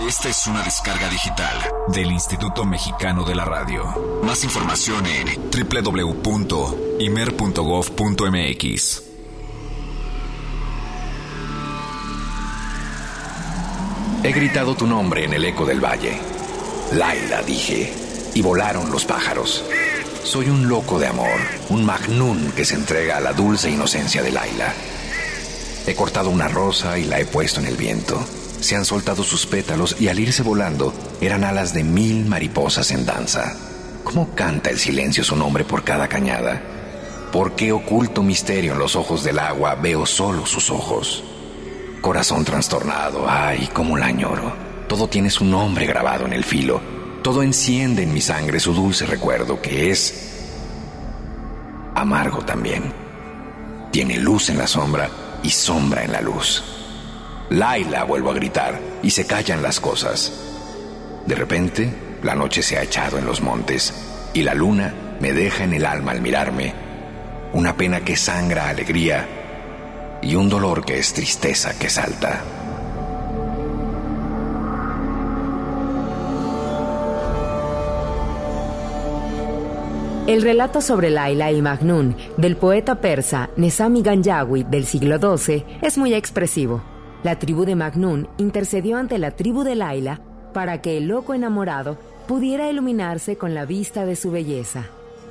Esta es una descarga digital del Instituto Mexicano de la Radio. Más información en www.imer.gov.mx. He gritado tu nombre en el eco del valle. Laila, dije, y volaron los pájaros. Soy un loco de amor, un magnún que se entrega a la dulce inocencia de Laila. He cortado una rosa y la he puesto en el viento. Se han soltado sus pétalos y al irse volando eran alas de mil mariposas en danza. ¿Cómo canta el silencio su nombre por cada cañada? ¿Por qué oculto misterio en los ojos del agua veo solo sus ojos? Corazón trastornado, ay, cómo la añoro. Todo tiene su nombre grabado en el filo. Todo enciende en mi sangre su dulce recuerdo que es amargo también. Tiene luz en la sombra y sombra en la luz. Laila, vuelvo a gritar, y se callan las cosas. De repente, la noche se ha echado en los montes, y la luna me deja en el alma al mirarme. Una pena que sangra alegría, y un dolor que es tristeza que salta. El relato sobre Laila y Magnún del poeta persa Nesami Ganjawi del siglo XII es muy expresivo. La tribu de Magnún intercedió ante la tribu de Laila para que el loco enamorado pudiera iluminarse con la vista de su belleza.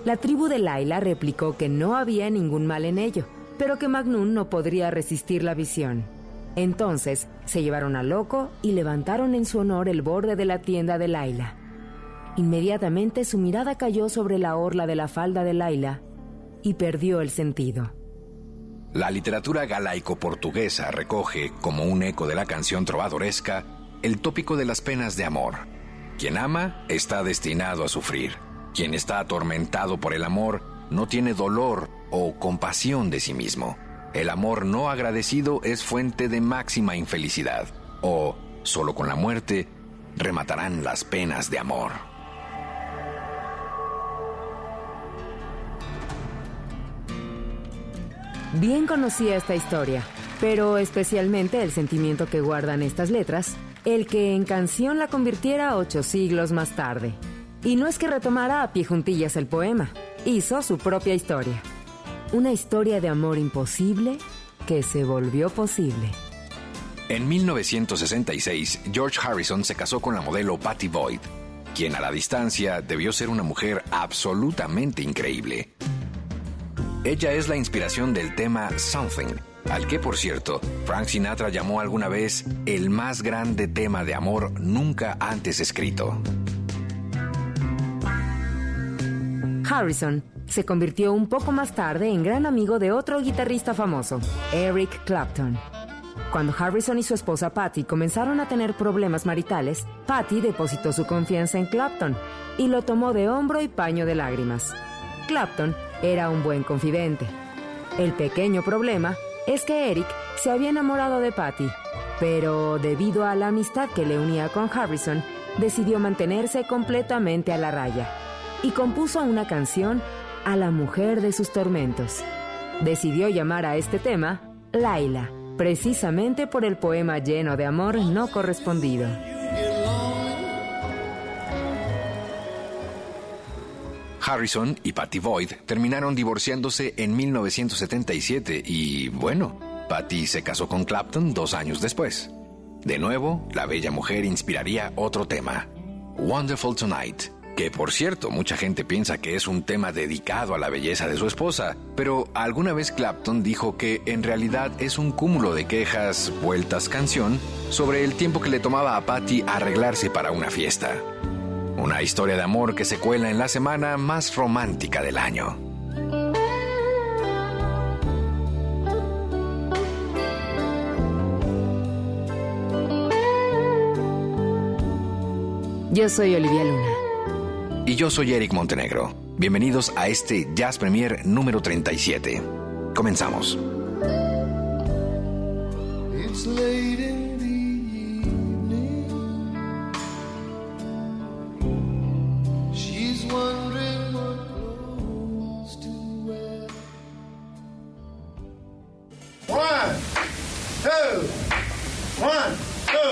La tribu de Laila replicó que no había ningún mal en ello, pero que Magnún no podría resistir la visión. Entonces se llevaron al loco y levantaron en su honor el borde de la tienda de Laila. Inmediatamente su mirada cayó sobre la orla de la falda de Laila y perdió el sentido. La literatura galaico-portuguesa recoge, como un eco de la canción trovadoresca, el tópico de las penas de amor. Quien ama está destinado a sufrir. Quien está atormentado por el amor no tiene dolor o compasión de sí mismo. El amor no agradecido es fuente de máxima infelicidad. O, solo con la muerte, rematarán las penas de amor. Bien conocía esta historia, pero especialmente el sentimiento que guardan estas letras, el que en canción la convirtiera ocho siglos más tarde. Y no es que retomara a pie juntillas el poema, hizo su propia historia. Una historia de amor imposible que se volvió posible. En 1966, George Harrison se casó con la modelo Patty Boyd, quien a la distancia debió ser una mujer absolutamente increíble. Ella es la inspiración del tema Something, al que por cierto, Frank Sinatra llamó alguna vez el más grande tema de amor nunca antes escrito. Harrison se convirtió un poco más tarde en gran amigo de otro guitarrista famoso, Eric Clapton. Cuando Harrison y su esposa Patty comenzaron a tener problemas maritales, Patty depositó su confianza en Clapton y lo tomó de hombro y paño de lágrimas. Clapton era un buen confidente. El pequeño problema es que Eric se había enamorado de Patty, pero debido a la amistad que le unía con Harrison, decidió mantenerse completamente a la raya y compuso una canción a la mujer de sus tormentos. Decidió llamar a este tema Laila, precisamente por el poema lleno de amor no correspondido. Harrison y Patty Boyd terminaron divorciándose en 1977 y, bueno, Patty se casó con Clapton dos años después. De nuevo, la bella mujer inspiraría otro tema, Wonderful Tonight, que por cierto mucha gente piensa que es un tema dedicado a la belleza de su esposa, pero alguna vez Clapton dijo que en realidad es un cúmulo de quejas, vueltas canción, sobre el tiempo que le tomaba a Patty arreglarse para una fiesta. Una historia de amor que se cuela en la semana más romántica del año. Yo soy Olivia Luna. Y yo soy Eric Montenegro. Bienvenidos a este Jazz Premier número 37. Comenzamos. One, two,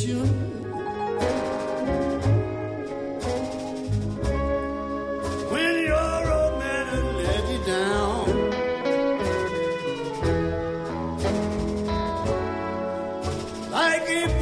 you. When your old man had let you down, like a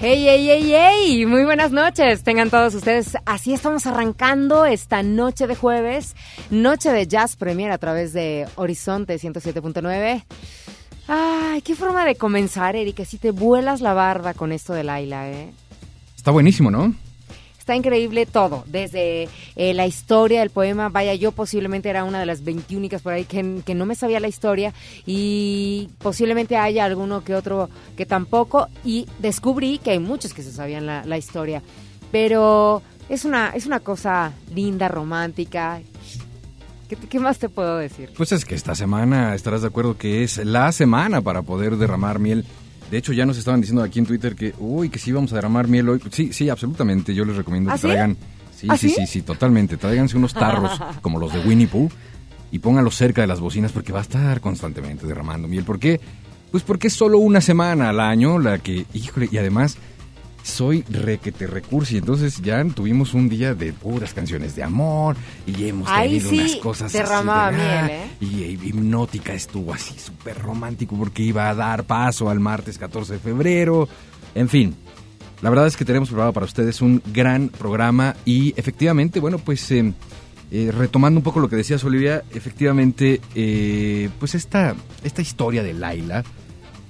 Hey, hey, hey, hey, muy buenas noches. Tengan todos ustedes. Así estamos arrancando esta noche de jueves, noche de Jazz Premier a través de Horizonte 107.9. Ay, qué forma de comenzar, Erika. Si te vuelas la barba con esto de Laila, ¿eh? Está buenísimo, ¿no? Está increíble todo, desde eh, la historia del poema, vaya, yo posiblemente era una de las 21 por ahí que, no me sabía la historia y posiblemente haya alguno que otro que tampoco y descubrí que hay muchos que se sabían la, la historia, pero es una, es una cosa linda, romántica, ¿Qué, ¿Qué, más te puedo decir? Pues es que esta semana estarás de acuerdo que es la semana para poder derramar miel. De hecho, ya nos estaban diciendo aquí en Twitter que, uy, que sí vamos a derramar miel hoy. Sí, sí, absolutamente. Yo les recomiendo ¿Ah, que traigan. Sí, ¿Ah, sí, sí? sí, sí, totalmente. Tráiganse unos tarros como los de Winnie Pooh y pónganlos cerca de las bocinas porque va a estar constantemente derramando miel. ¿Por qué? Pues porque es solo una semana al año la que, híjole, y además soy requete recursi, entonces ya tuvimos un día de puras canciones de amor y hemos tenido sí unas cosas derramaba así de, miel, ¿eh? y, y hipnótica estuvo así súper romántico porque iba a dar paso al martes 14 de febrero, en fin. La verdad es que tenemos preparado para ustedes un gran programa y efectivamente, bueno, pues eh, eh, retomando un poco lo que decías Olivia, efectivamente, eh, pues esta, esta historia de Laila,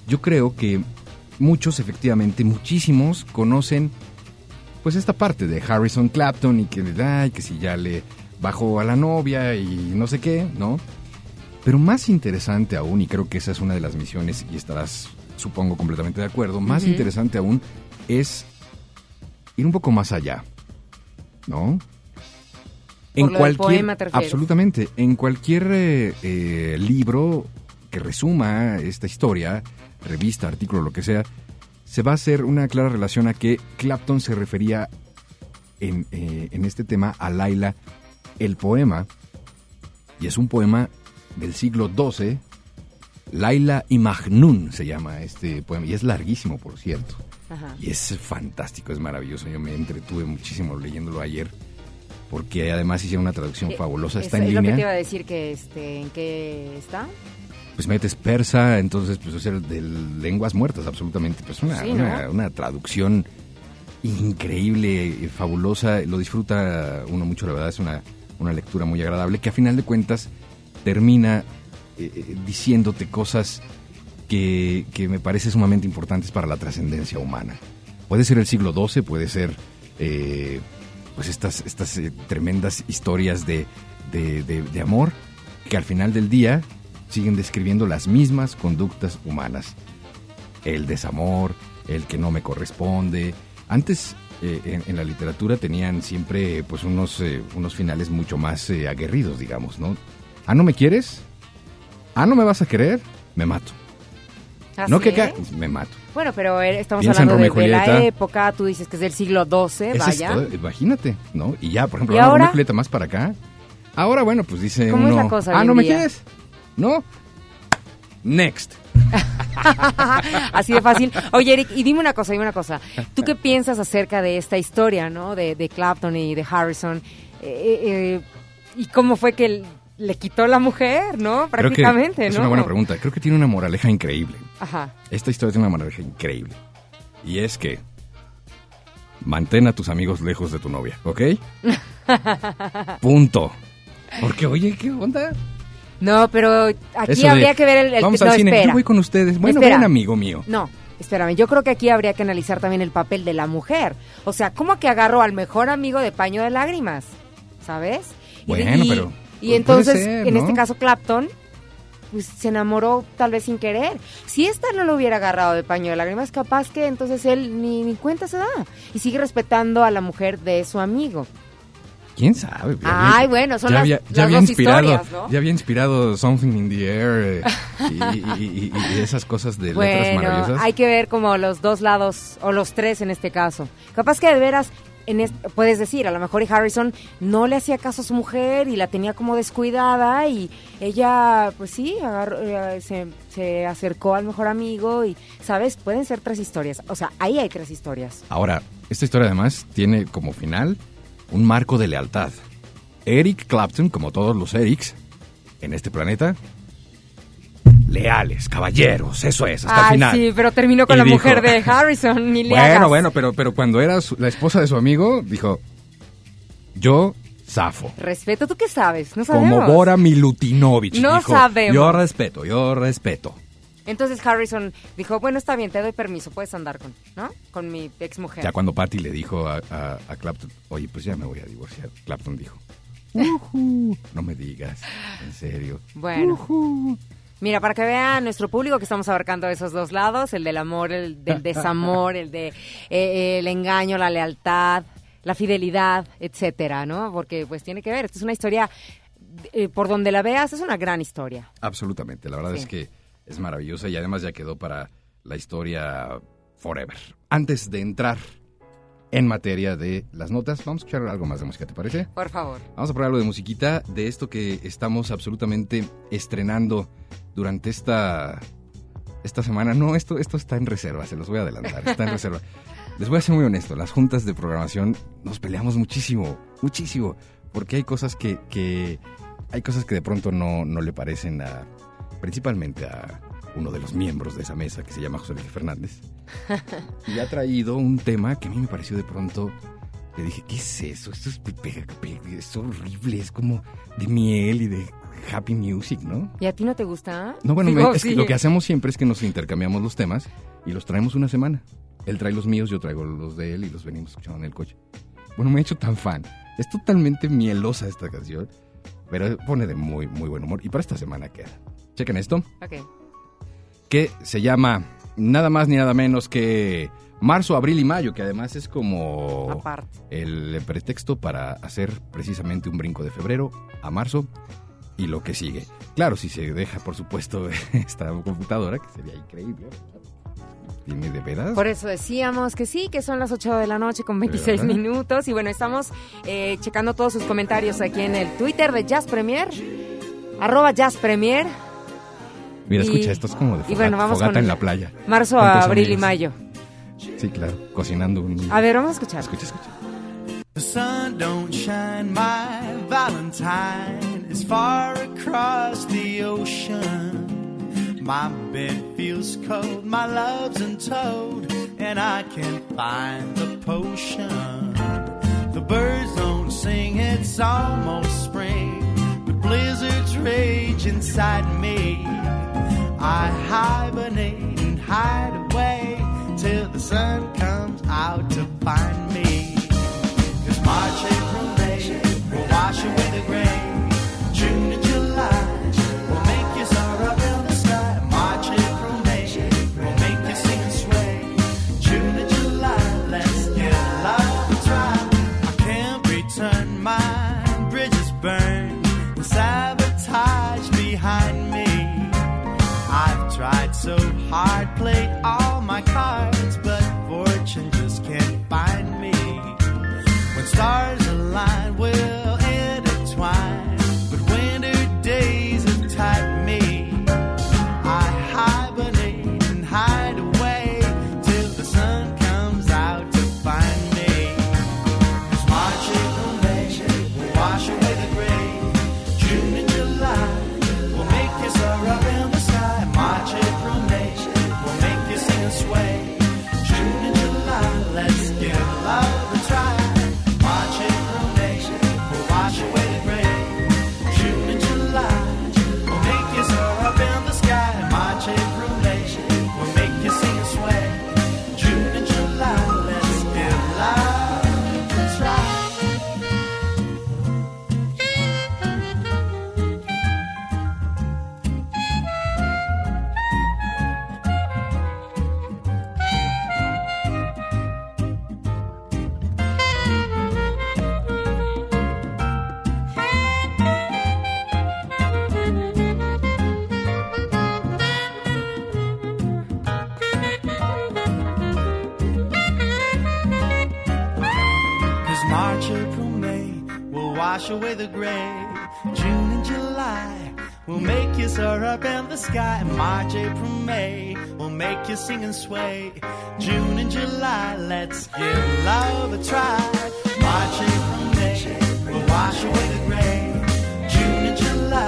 yo creo que muchos, efectivamente, muchísimos conocen pues esta parte de Harrison Clapton y que le da, y que si ya le bajó a la novia y no sé qué, ¿no? Pero más interesante aún, y creo que esa es una de las misiones, y estarás, supongo, completamente de acuerdo, más interesante aún es ir un poco más allá, ¿no? Por poema, ¿te refieres? absolutamente, en cualquier eh, eh, libro que resuma esta historia, revista, artículo, lo que sea, se va a hacer una clara relación a que Clapton se refería en, eh, en este tema a Laila el poema, y es un poema del siglo XII, Laila y Majnun se llama este poema, y es larguísimo, por cierto. Ajá. Y es fantástico, es maravilloso. Yo me entretuve muchísimo leyéndolo ayer, porque además hicieron una traducción Eh, fabulosa. Está es, en es lo que te iba línea. a decir que este, ¿en qué está? Pues metes persa, entonces, pues, o sea, de lenguas muertas, absolutamente. Pues una, Sí, una, ¿no? una traducción increíble, eh, fabulosa. Lo disfruta uno mucho, la verdad. Es una, una lectura muy agradable que a final de cuentas termina eh, eh, diciéndote cosas que, que me parece sumamente importantes para la trascendencia humana. Puede ser el siglo XII, puede ser eh, pues estas, estas eh, tremendas historias de, de, de- de amor que al final del día siguen describiendo las mismas conductas humanas. El desamor, el que no me corresponde. Antes eh, en, en la literatura tenían siempre pues unos, eh, unos finales mucho más eh, aguerridos, digamos, ¿no? Ah, ¿no me quieres? Ah, ¿no me vas a querer? Me mato. no ¿Así que es? me mato. Bueno, pero eh, estamos Piensa hablando de, la época, tú dices que es del siglo XII, es vaya. imagínate, ¿no? Y ya, por ejemplo, ¿Y ahora ahora? Romeo y Julieta más para acá. Ahora, bueno, pues dice ¿Cómo es la cosa ah, ¿no me quieres? ¿No? Next. Así de fácil. Oye, Eric, y dime una cosa, dime una cosa. ¿Tú qué piensas acerca de esta historia, no? De, de Clapton y de Harrison. Eh, eh, ¿Y cómo fue que le quitó la mujer, no? Creo que Prácticamente, es ¿no? una buena pregunta. Creo que tiene una moraleja increíble. Ajá. Esta historia tiene una moraleja increíble. Y es que mantén a tus amigos lejos de tu novia, ¿ok? Punto. Porque, oye, ¿qué onda? No, pero aquí Eso de, habría que ver el... el- Vamos no, al cine, espera. yo voy con ustedes. Bueno, Espera. ven, amigo mío. No, espérame, yo creo que aquí habría que analizar también el papel de la mujer. O sea, ¿cómo que agarró al mejor amigo de paño de lágrimas? ¿Sabes? Y- Bueno, y, pero, Y entonces, en este caso, Clapton, pues se enamoró tal vez sin querer. Si esta no lo hubiera agarrado de paño de lágrimas, capaz que entonces él ni, ni cuenta se da. Y sigue respetando a la mujer de su amigo. Quién sabe. Ya Ay, había- bueno, son ya las- había, las ya había dos inspirado, historias, ¿no? Ya había inspirado Something in the Air eh, y, y- y- y esas cosas de letras Bueno, maravillosas. hay que ver como los dos lados, o los tres en este caso. Capaz que de veras, en est- puedes decir, a lo mejor y Harrison no le hacía caso a su mujer y la tenía como descuidada y ella, pues sí, agarró- eh, se, se acercó al mejor amigo y, ¿sabes? Pueden ser tres historias. O sea, ahí hay tres historias. Ahora, esta historia además tiene como final un marco de lealtad. Eric Clapton, como todos los Erics en este planeta, leales, caballeros, eso es, hasta el final. sí, pero terminó con Y la dijo- mujer de Harrison, ni le Bueno, hagas. bueno, pero, pero cuando era su- la esposa de su amigo, dijo, yo zafo. Respeto, ¿tú qué sabes? No sabemos. Como Bora Milutinovich. No dijo, sabemos. Yo respeto, yo respeto. Entonces Harrison dijo, bueno, está bien, te doy permiso, puedes andar con, ¿no? Con mi ex mujer. Ya cuando Patty le dijo a, a- a Clapton, oye, pues ya me voy a divorciar, Clapton dijo, "Ujú, no me digas, en serio. Bueno. Mira, para que vean nuestro público que estamos abarcando esos dos lados, el del amor, el del desamor, el de eh, el engaño, la lealtad, la fidelidad, etcétera, ¿no? Porque pues tiene que ver, esta es una historia eh, por donde la veas es una gran historia. Absolutamente, la verdad Sí. es que es maravillosa y además ya quedó para la historia forever. Antes de entrar en materia de las notas, vamos a escuchar algo más de música, ¿te parece? Por favor. Vamos a probar algo de musiquita, de esto que estamos absolutamente estrenando durante esta, esta semana. No, esto, esto está en reserva, se los voy a adelantar, está en reserva. Les voy a ser muy honesto, las juntas de programación nos peleamos muchísimo, muchísimo, porque hay cosas que, que hay cosas que de pronto no, no le parecen a, principalmente a uno de los miembros de esa mesa que se llama José Luis Fernández. Y ha traído un tema que a mí me pareció de pronto le dije, ¿qué es eso? Esto es, es horrible, es como de miel y de happy music, ¿no? ¿Y a ti no te gusta? No, bueno, me- es que lo que hacemos siempre es que nos intercambiamos los temas y los traemos una semana. Él trae los míos, yo traigo los de él y los venimos escuchando en el coche. Bueno, me he hecho tan fan. Es totalmente mielosa esta canción, pero pone de muy, muy buen humor. Y para esta semana queda. Chequen esto, Ok. que se llama nada más ni nada menos que marzo, abril y mayo, que además es como Aparte. el pretexto para hacer precisamente un brinco de febrero a marzo y lo que sigue. Claro, si se deja, por supuesto, esta computadora, que sería increíble. ¿Tiene de veras? Por eso decíamos que sí, que son las 8 de la noche con 26 ¿Verdad? minutos. Y bueno, estamos eh, checando todos sus comentarios aquí en el Twitter de Jazz Premier, arroba Jazz Premier, Mira, y- escucha, esto es como de y fogata, bueno, vamos fogata con en la playa. marzo, ¿Cuántos abril y amigos? mayo. Sí, claro, cocinando un... A ver, vamos a escuchar. Escucha, escucha. The sun don't shine, my Valentine is far across the ocean. My bed feels cold, my love's in toad, and I can't find the potion. The birds don't sing, it's almost spring. The blizzards rage inside me. I hibernate and hide away till the sun comes out to find me. Wash away the gray. June and July will make you soar up in the sky. March, April, May will make you sing and sway. June and July, let's give love a try. March, April, May will wash away the gray. June and July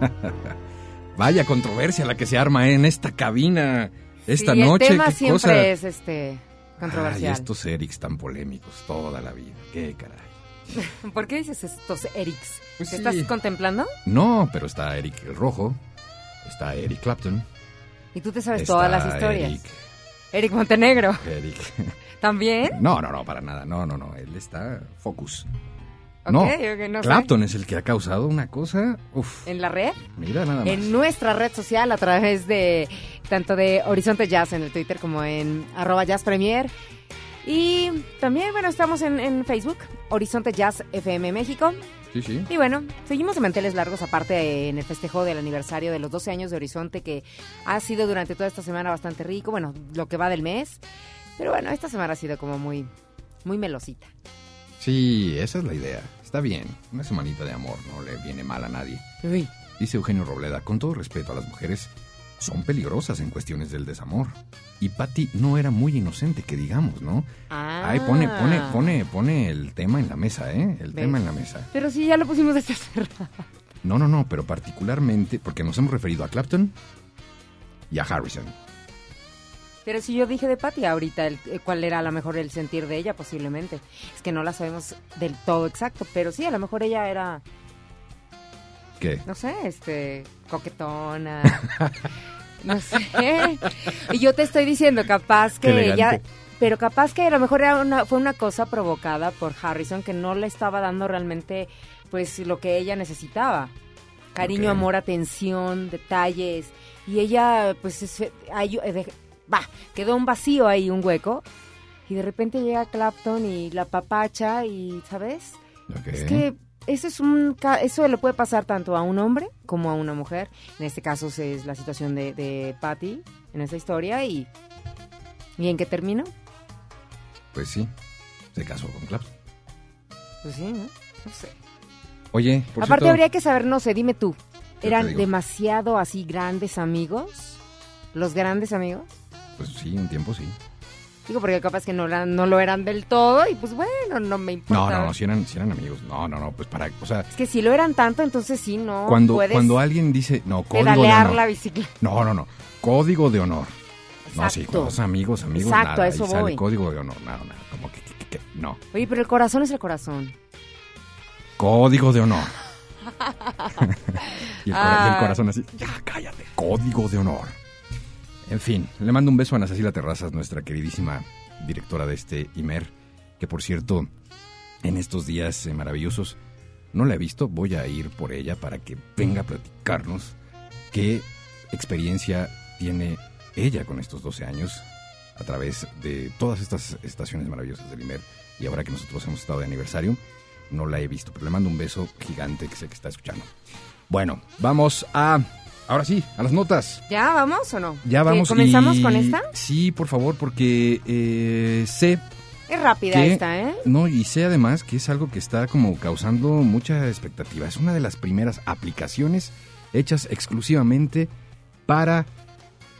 Vaya controversia la que se arma en esta cabina esta Sí, noche. El tema qué siempre cosa. es este controversial. Ay, estos Erics tan polémicos toda la vida. Qué caray. ¿Por qué dices estos Erics? Pues ¿Te sí. estás contemplando? No, pero está Eric el Rojo, está Eric Clapton. Y tú te sabes está todas las historias. Eric, Eric Montenegro. Eric. ¿También? No, no, no, para nada. No, no, no. Él está focus. No, ok, no sé. Clapton es el que ha causado una cosa. Uf, ¿En la red? mira nada más. En nuestra red social a través de tanto de Horizonte Jazz en el Twitter como en arroba Jazz Premier. Y también, bueno, estamos en, en Facebook, Horizonte Jazz FM México. Sí, sí. Y bueno, seguimos de manteles largos, aparte en el festejo del aniversario de los 12 años de Horizonte, que ha sido durante toda esta semana bastante rico, bueno, lo que va del mes. Pero bueno, esta semana ha sido como muy, muy melosita. Sí, esa es la idea. Está bien. Una semanita de amor no le viene mal a nadie. Uy, Dice Eugenio Robleda, con todo respeto a las mujeres, son peligrosas en cuestiones del desamor. Y Patty no era muy inocente, que digamos, ¿no? Ah. Ay, pone, pone, pone, pone el tema en la mesa, ¿eh? El ¿Ves? tema en la mesa. Pero sí, ya lo pusimos desde hace rato. No, no, no, pero particularmente porque nos hemos referido a Clapton y a Harrison. Pero si yo dije de Patty ahorita el- eh, cuál era a lo mejor el sentir de ella, posiblemente. Es que no la sabemos del todo exacto, pero sí, a lo mejor ella era, ¿Qué? no sé, este, coquetona. no sé. Y yo te estoy diciendo, capaz que ella... Pero capaz que a lo mejor era una, fue una cosa provocada por Harrison que no le estaba dando realmente pues lo que ella necesitaba. Cariño, amor, atención, detalles. Y ella pues es- ay, va, quedó un vacío ahí, un hueco. Y de repente llega Clapton y la papacha y, ¿sabes? Es que eso es un eso le puede pasar tanto a un hombre como a una mujer. En este caso es la situación de, de Patty en esta historia y ¿y en qué terminó? Pues sí, se casó con Clapton. Pues sí, ¿no? No sé. Oye, por Aparte cierto, habría que saber, no sé, dime tú, ¿eran demasiado así grandes amigos? ¿Los grandes amigos? Pues sí, un tiempo sí. Digo, porque capaz que no, eran- no lo eran del todo y pues bueno, no me importa. No, no, no, si eran, si eran amigos. No, no, no, pues para, o sea, Es que si lo eran tanto, entonces sí, no cuando, puedes cuando alguien dice, no, código de honor. la bicicleta. No, no, no, código de honor. No, sí, son amigos, amigos, Exacto, nada, a eso y sale voy. código de honor, nada, nada, como que, que- que- que- no. Oye, pero el corazón es el corazón. Código de honor. y, el y el Ah. corazón así, ya cállate, código de honor. En fin, le mando un beso a Ana Cecilia Terrazas, nuestra queridísima directora de este IMER, que por cierto, en estos días eh, maravillosos, no la he visto, voy a ir por ella para que venga a platicarnos qué experiencia tiene ella con estos 12 años a través de todas estas estaciones maravillosas del IMER y ahora que nosotros hemos estado de aniversario, no la he visto, pero le mando un beso gigante que sé que está escuchando. Bueno, vamos a Ahora sí, a las notas. ¿Ya vamos o no? Ya vamos. ¿Comenzamos y- con esta? Sí, por favor, porque eh, sé Es rápida que... esta, ¿eh? No, y sé además que es algo que está como causando mucha expectativa. Es una de las primeras aplicaciones hechas exclusivamente para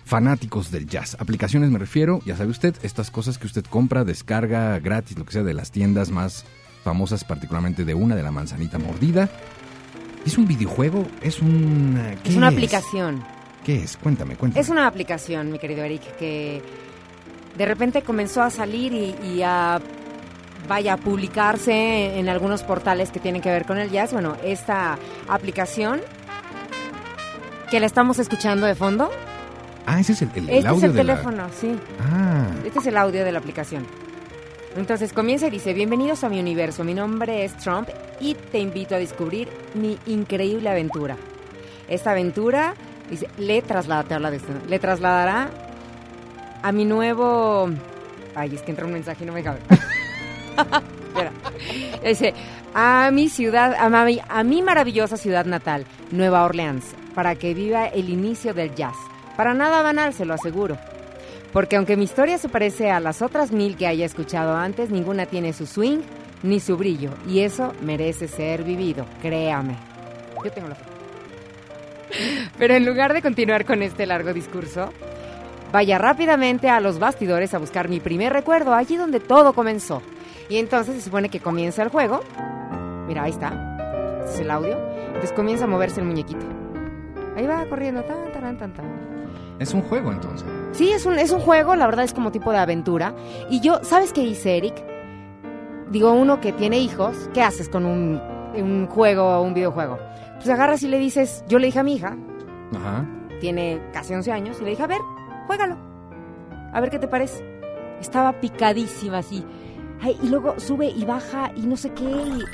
fanáticos del jazz. Aplicaciones me refiero, ya sabe usted, estas cosas que usted compra, descarga gratis, lo que sea, de las tiendas más famosas, particularmente de una, de la manzanita mordida. ¿Es un videojuego? ¿Es un... ¿qué Es una aplicación. ¿Qué es? Cuéntame, cuéntame. Es una aplicación, mi querido Eric, que de repente comenzó a salir y, y a vaya a publicarse en algunos portales que tienen que ver con el jazz. Bueno, esta aplicación que la estamos escuchando de fondo, Ah, ese es el, el- el este es audio el de la- teléfono, sí. Ah, Este es el audio de la aplicación. Entonces comienza y dice, bienvenidos a mi universo, mi nombre es Trump y te invito a descubrir mi increíble aventura. Esta aventura, dice, le traslada, de le trasladará a mi nuevo... Ay, es que entra un mensaje y no me cabe. Espera. Dice, a mi ciudad, a mi, a mi maravillosa ciudad natal, Nueva Orleans, para que viva el inicio del jazz. Para nada banal, se lo aseguro. Porque aunque mi historia se parece a las otras mil que haya escuchado antes, ninguna tiene su swing ni su brillo. Y eso merece ser vivido, créame. Yo tengo la fe. Pero en lugar de continuar con este largo discurso, vaya rápidamente a los bastidores a buscar mi primer recuerdo, allí donde todo comenzó. Y entonces se supone que comienza el juego. Mira, ahí está. Este es el audio. Entonces comienza a moverse el muñequito. Ahí va corriendo. Tan, tan, tan, tan. Es un juego entonces. Sí, es un, es un juego, la verdad es como tipo de aventura. Y yo, ¿sabes qué hice, Eric? Digo, uno que tiene hijos, ¿qué haces con un, un juego o un videojuego? Pues agarras y le dices, yo le dije a mi hija, Ajá. tiene casi 11 años, y le dije, a ver, juégalo. A ver qué te parece. Estaba picadísima así. Ay, y luego sube y baja y no sé qué, y-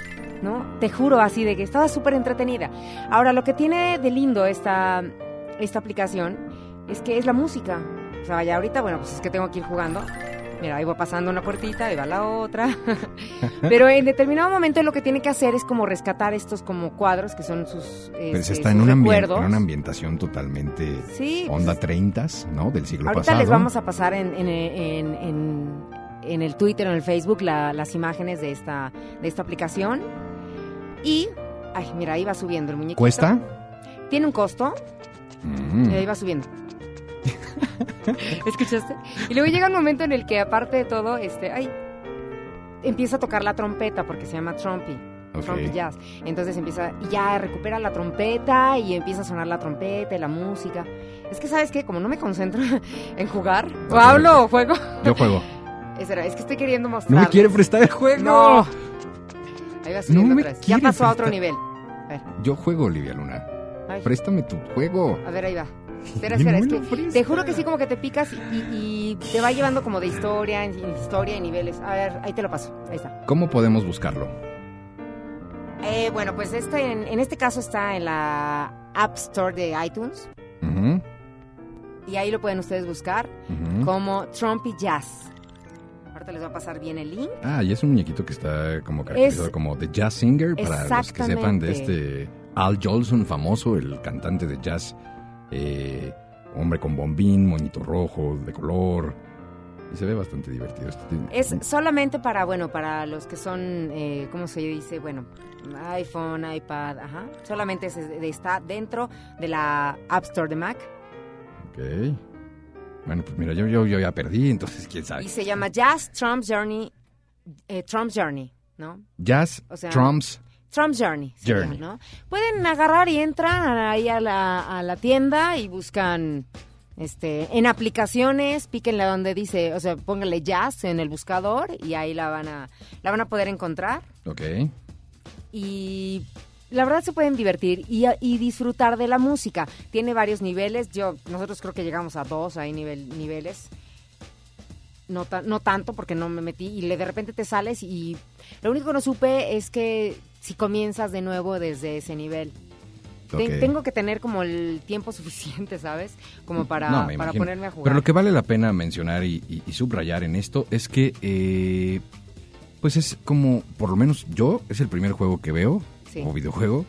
¿no? Te juro así de que estaba súper entretenida. Ahora, lo que tiene de lindo esta, esta aplicación es que es la música. O sea, ya ahorita, bueno, pues es que tengo que ir jugando. Mira, ahí va pasando una puertita, ahí va la otra. Pero en determinado momento lo que tiene que hacer es como rescatar estos como cuadros que son sus, Pero este, está en sus una, ambien- recuerdos. en una ambientación totalmente Sí, pues onda 30, ¿no? Del siglo Ahorita pasado. les vamos a pasar en, en, en, en- en el Twitter, en el Facebook, la- las imágenes de esta, de esta aplicación. Y, ay, mira, ahí va subiendo el muñequito. ¿Cuesta? Tiene un costo Mm. y ahí va subiendo. ¿Escuchaste? Y luego llega un momento en el que, aparte de todo, este, ay, empieza a tocar la trompeta porque se llama Trumpy. Ok. Trumpy Jazz. Entonces empieza, y ya recupera la trompeta y empieza a sonar la trompeta y la música. Es que, ¿sabes qué? Como no me concentro en jugar, o hablo o juego. Yo juego. Es, que estoy queriendo mostrar. No me quiere prestar el juego. No. Ahí va subiendo No. Ya pasó a otro nivel. A ver, Yo juego, Olivia Luna. ay, Préstame tu juego. a ver, ahí va. Espera, espera, es que te juro que sí, como que te picas y, y te va llevando como de historia en, historia y niveles. A ver, ahí te lo paso. Ahí está. ¿Cómo podemos buscarlo? Eh, bueno, pues este, en, en este caso está en la App Store de iTunes. Ujú, Y ahí lo pueden ustedes buscar ujú. como Trumpy Jazz. Ahorita les va a pasar bien el link. Ah, y es un muñequito que está como caracterizado Es- como The Jazz Singer, para los que sepan de este Al Jolson famoso, el cantante de jazz, eh, hombre con bombín, moñito rojo, de color, y se ve bastante divertido. Este Es solamente para, bueno, para los que son, eh, ¿cómo se dice? Bueno, iPhone, iPad, ajá. Solamente es- está dentro de la App Store de Mac. Ok. Bueno, pues mira, yo, yo, yo ya perdí, entonces quién sabe. Y se llama Jazz Trump's Journey, eh, Trump's Journey, ¿no? Jazz, O sea, Trumps, Trump's Journey. Pueden agarrar y entran ahí a la, a la tienda y buscan este en aplicaciones, píquenle donde dice, o sea, pónganle jazz en el buscador y ahí la van a la van a poder encontrar ok. y la verdad se pueden divertir y, y disfrutar de la música. Tiene varios niveles. Yo nosotros creo que llegamos a dos ahí nivel niveles. No, ta- no tanto porque no me metí y le, de repente te sales y lo único que no supe es que si comienzas de nuevo desde ese nivel. Tengo que tener como el tiempo suficiente, ¿sabes? Como para, No, me para imagino. ponerme a jugar. Pero lo que vale la pena mencionar y, y- y subrayar en esto es que, eh, pues es como, por lo menos yo, es el primer juego que veo, Sí. o videojuego,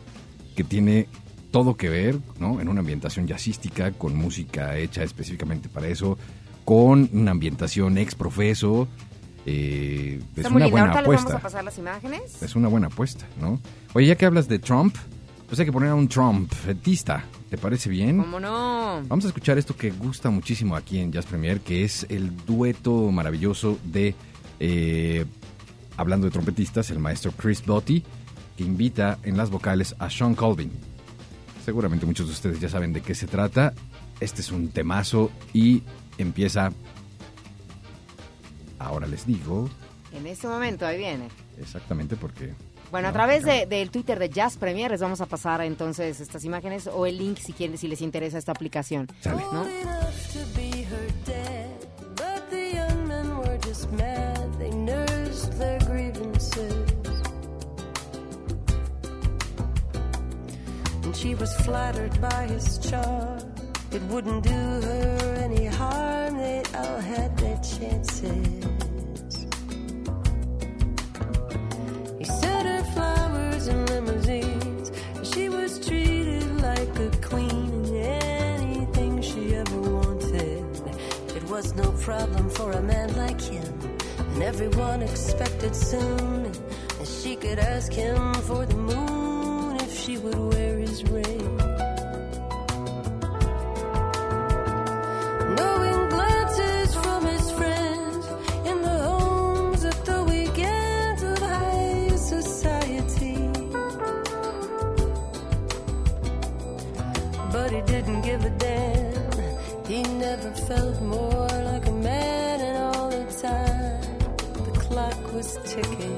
que tiene todo que ver, ¿no? En una ambientación jazzística, con música hecha específicamente para eso, con una ambientación ex profeso. Eh, es una buena Ahorita les apuesta. vamos a pasar las imágenes. Es una buena apuesta, ¿no? Oye, ya que hablas de Trump, pues hay que poner a un Trumpetista. ¿Te parece bien? ¿Cómo no? Vamos a escuchar esto que gusta muchísimo aquí en Jazz Premier, que es el dueto maravilloso de, eh, hablando de trompetistas, el maestro Chris Botti, que invita en las vocales a Sean Colvin. Seguramente muchos de ustedes ya saben de qué se trata. Este es un temazo y empieza... Ahora les digo En este momento, ahí viene. exactamente porque... Bueno, a través de- del Twitter de Jazz Premier les vamos a pasar entonces estas imágenes o el link si quieren, si les interesa esta aplicación. Sale. ¿No? enough to be her dad, but the young men were just mad. They nursed their grievances. And she was flattered by his charm. It wouldn't do her any harm. They all had their chances. He sent her flowers and limousines. She was treated like a queen in anything she ever wanted. It was no problem for a man like him. And everyone expected soon that she could ask him for the moon if she would wear his ring. Didn't give a damn. He never felt more like a man, and all the time the clock was ticking.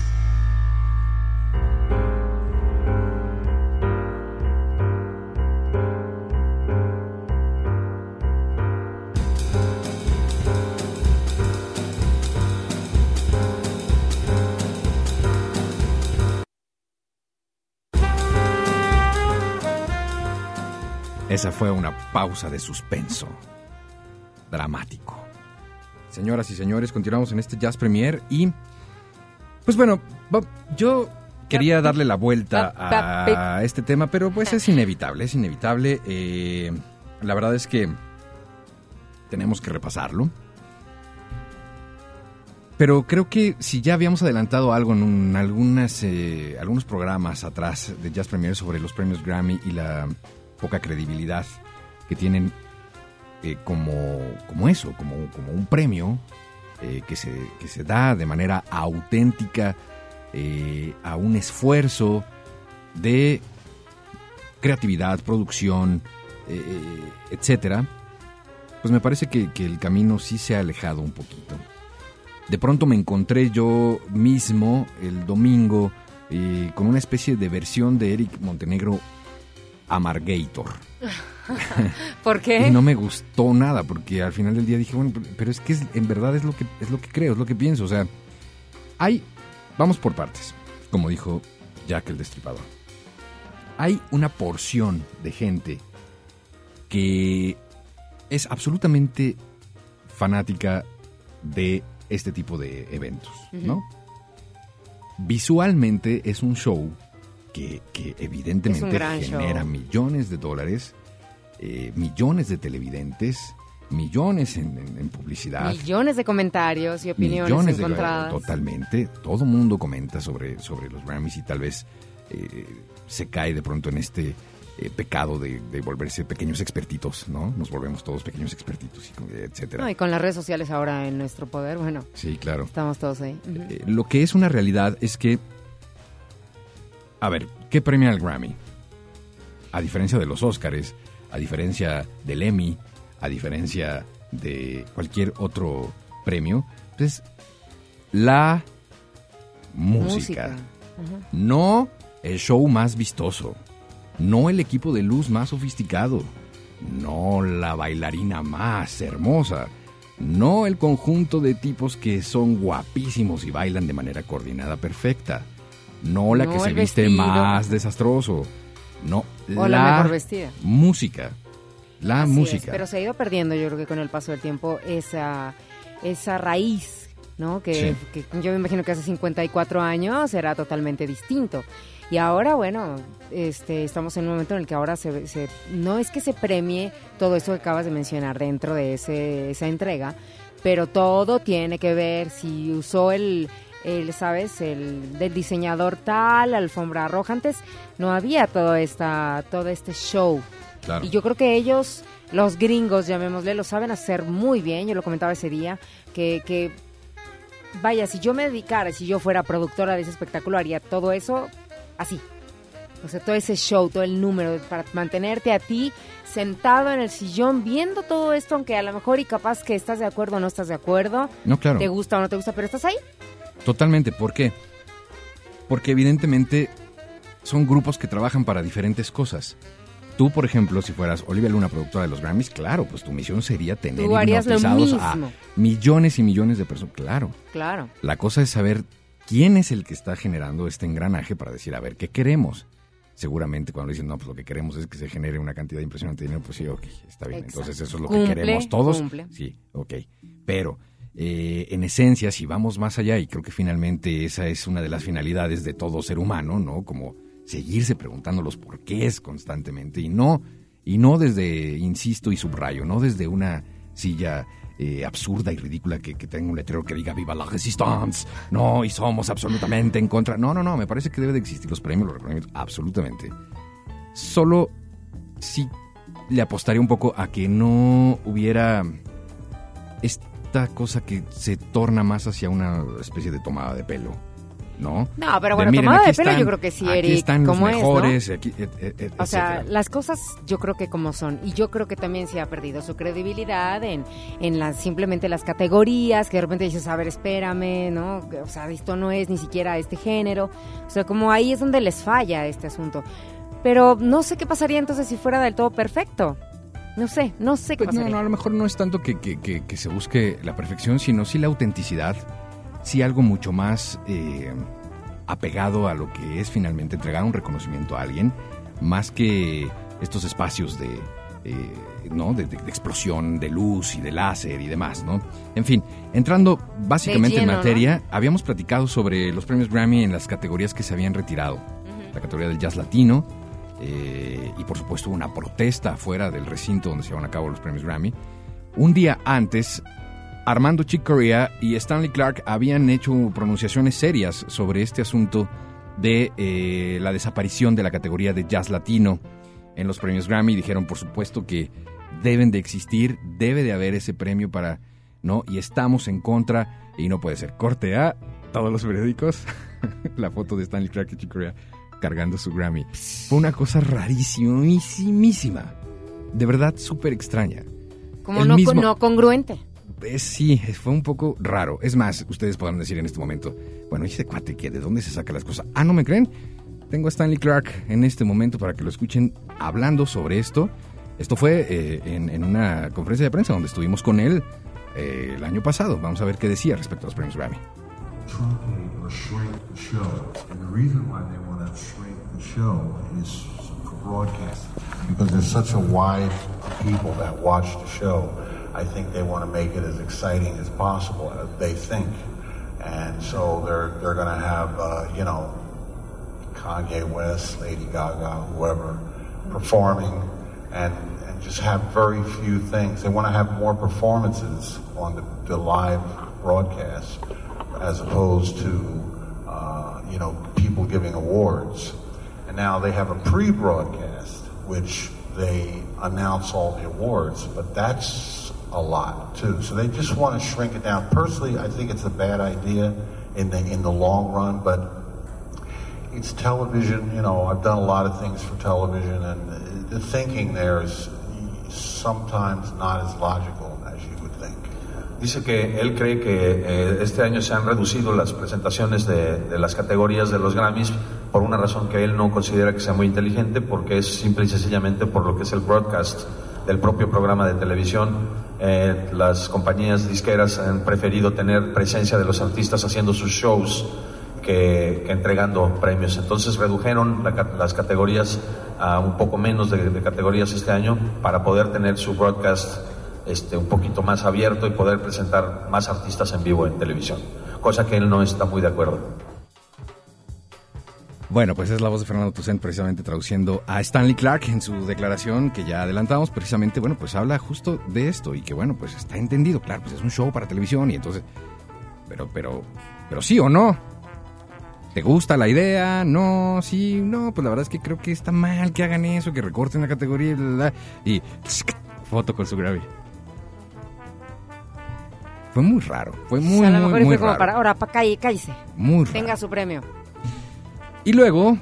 Esa fue una pausa de suspenso. Dramático. Señoras y señores, continuamos en este Jazz Premier y... Pues bueno, yo quería darle la vuelta a este tema, pero pues es inevitable, es inevitable. Eh, la verdad es que tenemos que repasarlo. Pero creo que si ya habíamos adelantado algo en un- algunas, eh, algunos programas atrás de Jazz Premier sobre los premios Grammy y la poca credibilidad que tienen eh, como, como eso, como, como un premio eh, que, se, que se da de manera auténtica eh, a un esfuerzo de creatividad, producción, etcétera, pues me parece que, que el camino sí se ha alejado un poquito. De pronto me encontré yo mismo el domingo con una especie de versión de Eric Montenegro Amargator. ¿Por qué? Y no me gustó nada, porque al final del día dije, bueno, pero es que es- en verdad es lo que, es lo que creo, es lo que pienso. O sea, hay, vamos por partes, como dijo Jack el Destripador. Hay una porción de gente que es absolutamente fanática de este tipo de eventos, ¿no? Visualmente es un show que, que evidentemente genera show. millones de dólares, eh, millones de televidentes, millones en, en- en publicidad. Millones de comentarios y opiniones millones de encontradas. totalmente todo mundo comenta sobre, sobre los Grammys y tal vez eh, se cae de pronto en este eh, pecado de, de volverse pequeños expertitos no nos volvemos todos pequeños expertitos y etcétera No, y con las redes sociales ahora en nuestro poder, bueno, sí claro estamos todos ahí. Eh, lo que es una realidad es que a ver qué premia el Grammy a diferencia de los Óscares a diferencia del Emmy a diferencia de cualquier otro premio pues la música. No el show más vistoso. No el equipo de luz más sofisticado. No la bailarina más hermosa. No el conjunto de tipos que son guapísimos y bailan de manera coordinada perfecta. No la No que se viste vestido. más desastroso. No O la mejor vestida. música. La Así es, música. pero se ha ido perdiendo, yo creo que con el paso del tiempo, esa, esa raíz, ¿no? Que, que yo me imagino que hace 54 años era totalmente distinto. Y ahora, bueno, este, estamos en un momento en el que ahora se, se- no es que se premie todo eso que acabas de mencionar dentro de ese, esa entrega, pero todo tiene que ver si usó el, el sabes, el del diseñador tal, alfombra roja. Antes no había todo, esta, todo este show. Claro. Y yo creo que ellos, los gringos, llamémosle, lo saben hacer muy bien. Yo lo comentaba ese día, que, que vaya, si yo me dedicara, si yo fuera productora de ese espectáculo, haría todo eso así. O sea, todo ese show, todo el número, para mantenerte a ti sentado en el sillón viendo todo esto, aunque a lo mejor y capaz que estás de acuerdo o no estás de acuerdo, No, claro. te gusta o no te gusta, pero estás ahí. Totalmente. ¿Por qué? Porque evidentemente son grupos que trabajan para diferentes cosas. Tú, por ejemplo, si fueras Olivia Luna, productora de los Grammys, claro, pues tu misión sería tener hipnotizados a millones y millones de personas. Claro. Claro. La cosa es saber quién es el que está generando este engranaje para decir, a ver, ¿qué queremos? Seguramente cuando dicen, no, pues lo que queremos es que se genere una cantidad impresionante de dinero, pues sí, ok, está bien. Exacto. Entonces eso es lo Cumple, que queremos todos. cumple. Sí, ok. Pero eh, en esencia, si vamos más allá, y creo que finalmente esa es una de las finalidades de todo ser humano, ¿no? Como seguirse preguntando los porqués constantemente y no, y no desde, insisto y subrayo, no desde una silla eh, absurda y ridícula que, tenga un letrero que diga viva la resistance, no, y somos absolutamente en contra. No, no, no, me parece que debe de existir los premios, los reconocimientos, absolutamente. Solo sí le apostaría un poco a que no hubiera esta cosa que se torna más hacia una especie de tomada de pelo, ¿no? No, pero De, bueno, miren, tomado de aquí pelo están- yo creo que sí, aquí Eric. están los ¿Cómo es, no? mejores, aquí, et- et- et- O sea, las cosas yo creo que como son. Y yo creo que también se ha perdido su credibilidad en, en las, simplemente las categorías, que de repente dices, a ver, espérame, ¿no? O sea, esto no es ni siquiera este género. O sea, como ahí es donde les falla este asunto. Pero no sé qué pasaría entonces si fuera del todo perfecto. No sé, no sé qué Pues no, a lo mejor no es tanto que, que- que- que se busque la perfección, sino sí la autenticidad, sí algo mucho más eh, apegado a lo que es finalmente entregar un reconocimiento a alguien, más que estos espacios de, eh, ¿no? de, de- de explosión de luz y de láser y demás, ¿no? En fin, entrando básicamente lleno, en materia, habíamos platicado sobre los premios Grammy en las categorías que se habían retirado. La categoría del jazz latino, eh, y por supuesto una protesta fuera del recinto donde se llevan a cabo los premios Grammy. Un día antes, Armando Chick Corea y Stanley Clark habían hecho pronunciaciones serias sobre este asunto de eh, la desaparición de la categoría de jazz latino en los premios Grammy. Dijeron, por supuesto, que deben de existir, debe de haber ese premio para, ¿no? Y estamos en contra y no puede ser. Corte a todos los periódicos la foto de Stanley Clark y Chick Corea cargando su Grammy. Fue una cosa rarísimísima. De verdad, súper extraña. Como no, mismo- no congruente. Sí, fue un poco raro. Es más, ustedes podrán decir en este momento, bueno, ¿y ese cuate qué? ¿De dónde se saca las cosas? Ah, ¿no me creen? Tengo a Stanley Clark en este momento para que lo escuchen hablando sobre esto. Esto fue eh, en, en una conferencia de prensa donde estuvimos con él eh, el año pasado. Vamos a ver qué decía respecto a los premios Grammy. Truncate or shrink the show. And the reason why they want to shrink the show is for broadcast. Because there's such a wide people that watch the show, I think they want to make it as exciting as possible, they think. And so they're, they're going to have, uh, you know, Kanye West, Lady Gaga, whoever, performing and, and just have very few things. They want to have more performances on the, the live broadcast as opposed to, uh, you know, people giving awards. And now they have a pre-broadcast, which they announce all the awards, but that's a lot too. So they just want to shrink it down. Personally, I think it's a bad idea in the in the long run, but it's television. You know, I've done a lot of things for television, and the thinking there is sometimes not as logical Dice que él cree que eh, este año se han reducido las presentaciones de, las categorías de los Grammys por una razón que él no considera que sea muy inteligente, porque es simple y sencillamente por lo que es el broadcast del propio programa de televisión. Eh, las compañías disqueras han preferido tener presencia de los artistas haciendo sus shows que, entregando premios. Entonces redujeron la las categorías a un poco menos de, de categorías este año para poder tener su broadcast este, un poquito más abierto y poder presentar más artistas en vivo en televisión, cosa que él no está muy de acuerdo. Bueno, pues es la voz de Fernando Toussaint precisamente traduciendo a Stanley Clark en su declaración que ya adelantamos, precisamente, bueno, pues habla justo de esto y que bueno, pues está entendido, claro, pues es un show para televisión y entonces, pero, pero, pero sí o no. ¿Te gusta la idea? No, sí, no, pues la verdad es que creo que está mal que hagan eso, que recorten la categoría y, tsk, foto con su Grammy. Fue muy raro, fue muy, a lo muy, mejor muy fue como raro. para, ahora, para calle, cállese. Muy raro. Tenga su premio. Y luego,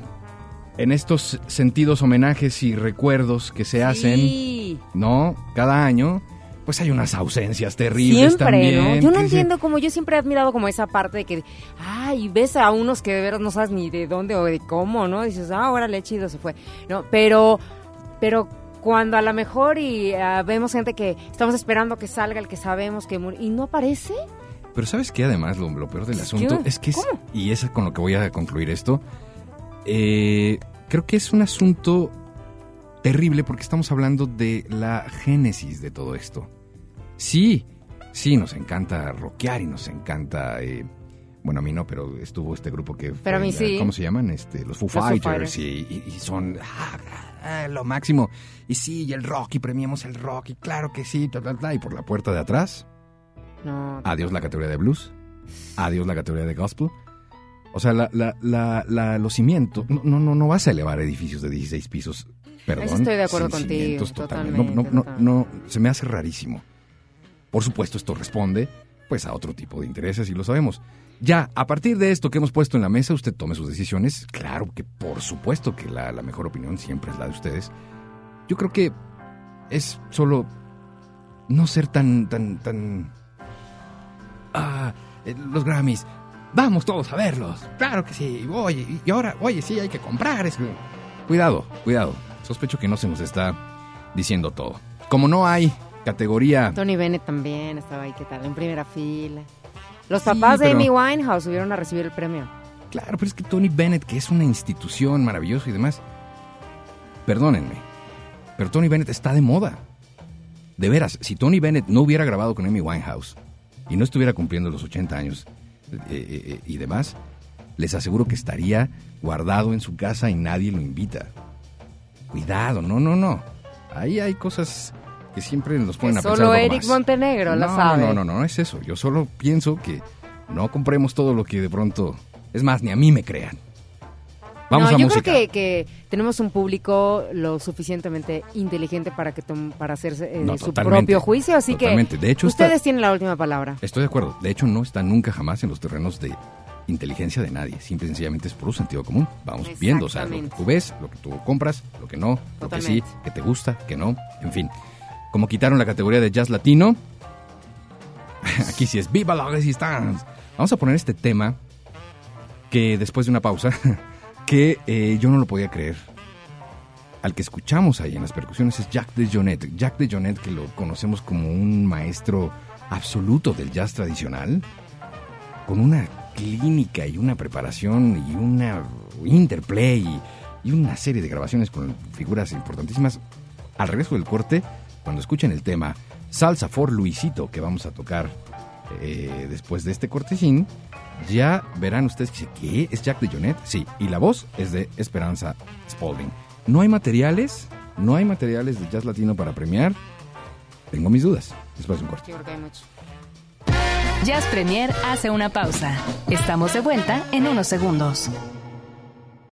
en estos sentidos homenajes y recuerdos que se hacen, Sí. ¿no? Cada año, pues hay unas ausencias terribles Siempre, también. ¿no? Yo no que se- entiendo como yo siempre he admirado como esa parte de que, ay, ves a unos que de veras no sabes ni de dónde o de cómo, ¿no? Dices, ah, órale, chido, se fue. No, pero, pero cuando a lo mejor y ah, vemos gente que estamos esperando que salga el que sabemos que murió y no aparece, Pero ¿sabes qué? Además, lo, lo peor del asunto ¿Qué? es que es, ¿Cómo? y es con lo que voy a concluir esto, eh, creo que es un asunto terrible porque estamos hablando de la génesis de todo esto. Sí, sí, nos encanta rockear y nos encanta... eh, bueno, a mí no, pero estuvo este grupo que... fue Pero a mí sí. ¿Cómo se llaman? Este, los Foo Los Foo Fighters. Fighters. y, y- y son ah, ah, lo máximo. Y sí, y el rock, y premiamos el rock, y claro que sí, ta, ta, ta, y por la puerta de atrás... no. Adiós la categoría de blues. Adiós la categoría de gospel. O sea, la, la, la, la- los cimientos. No, no, no, vas a elevar edificios de 16 pisos. Perdón. Eso estoy de acuerdo contigo, cimientos, totalmente, No, no, no, totalmente. no, se me hace rarísimo. Por supuesto, esto responde pues a otro tipo de intereses y lo sabemos. Ya, a partir de esto que hemos puesto en la mesa, usted tome sus decisiones. Claro que por supuesto que la, la mejor opinión siempre es la de ustedes. Yo creo que es solo no ser tan, tan, tan... Ah, eh, los Grammys. Vamos todos a verlos. Claro que sí. Oye, y ahora, oye, sí, hay que comprar. Cuidado, cuidado. Sospecho que no se nos está diciendo todo. Como no hay categoría... Tony Bennett también estaba ahí, ¿qué tal? En primera fila. Los Sí, papás de Amy Winehouse subieron a recibir el premio. Claro, pero es que Tony Bennett, que es una institución maravillosa y demás, perdónenme, pero Tony Bennett está de moda. De veras, si Tony Bennett no hubiera grabado con Amy Winehouse y no estuviera cumpliendo los 80 años eh, eh, eh, y demás, les aseguro que estaría guardado en su casa y nadie lo invita. Cuidado, no, no, no. Ahí hay cosas que siempre nos ponen a Que pensar. solo Eric más. Montenegro la no, sabe. No, no, no, no es eso. Yo solo pienso que no compremos todo lo que de pronto... Es más, ni a mí me crean. Vamos no, a yo música. creo que, que tenemos un público lo suficientemente inteligente para que tom- para hacerse eh, No, su propio juicio, así totalmente. que De hecho, ustedes está- tienen la última palabra. Estoy de acuerdo. De hecho, no está nunca jamás en los terrenos de inteligencia de nadie. Simple y sencillamente es puro sentido común. Vamos viendo, o sea, lo que tú ves, lo que tú compras, lo que no, lo que sí, que te gusta, que no, en fin. Como quitaron la categoría de jazz latino, aquí sí es Viva la Resistance. Vamos a poner este tema que después de una pausa, que eh, yo no lo podía creer. Al que escuchamos ahí en las percusiones es Jack DeJohnette. Jack DeJohnette, que lo conocemos como un maestro absoluto del jazz tradicional, con una clínica y una preparación y una interplay y una serie de grabaciones con figuras importantísimas. Al regreso del corte, cuando escuchen el tema Salsa for Luisito, que vamos a tocar eh, después de este cortecín, ya verán ustedes que ¿qué? ¿Es Jack DeJohnette? Sí, y la voz es de Esperanza Spalding. No hay materiales, no hay materiales de jazz latino para premiar. Tengo mis dudas. Después de un corte. Jazz Premier hace una pausa. Estamos de vuelta en unos segundos.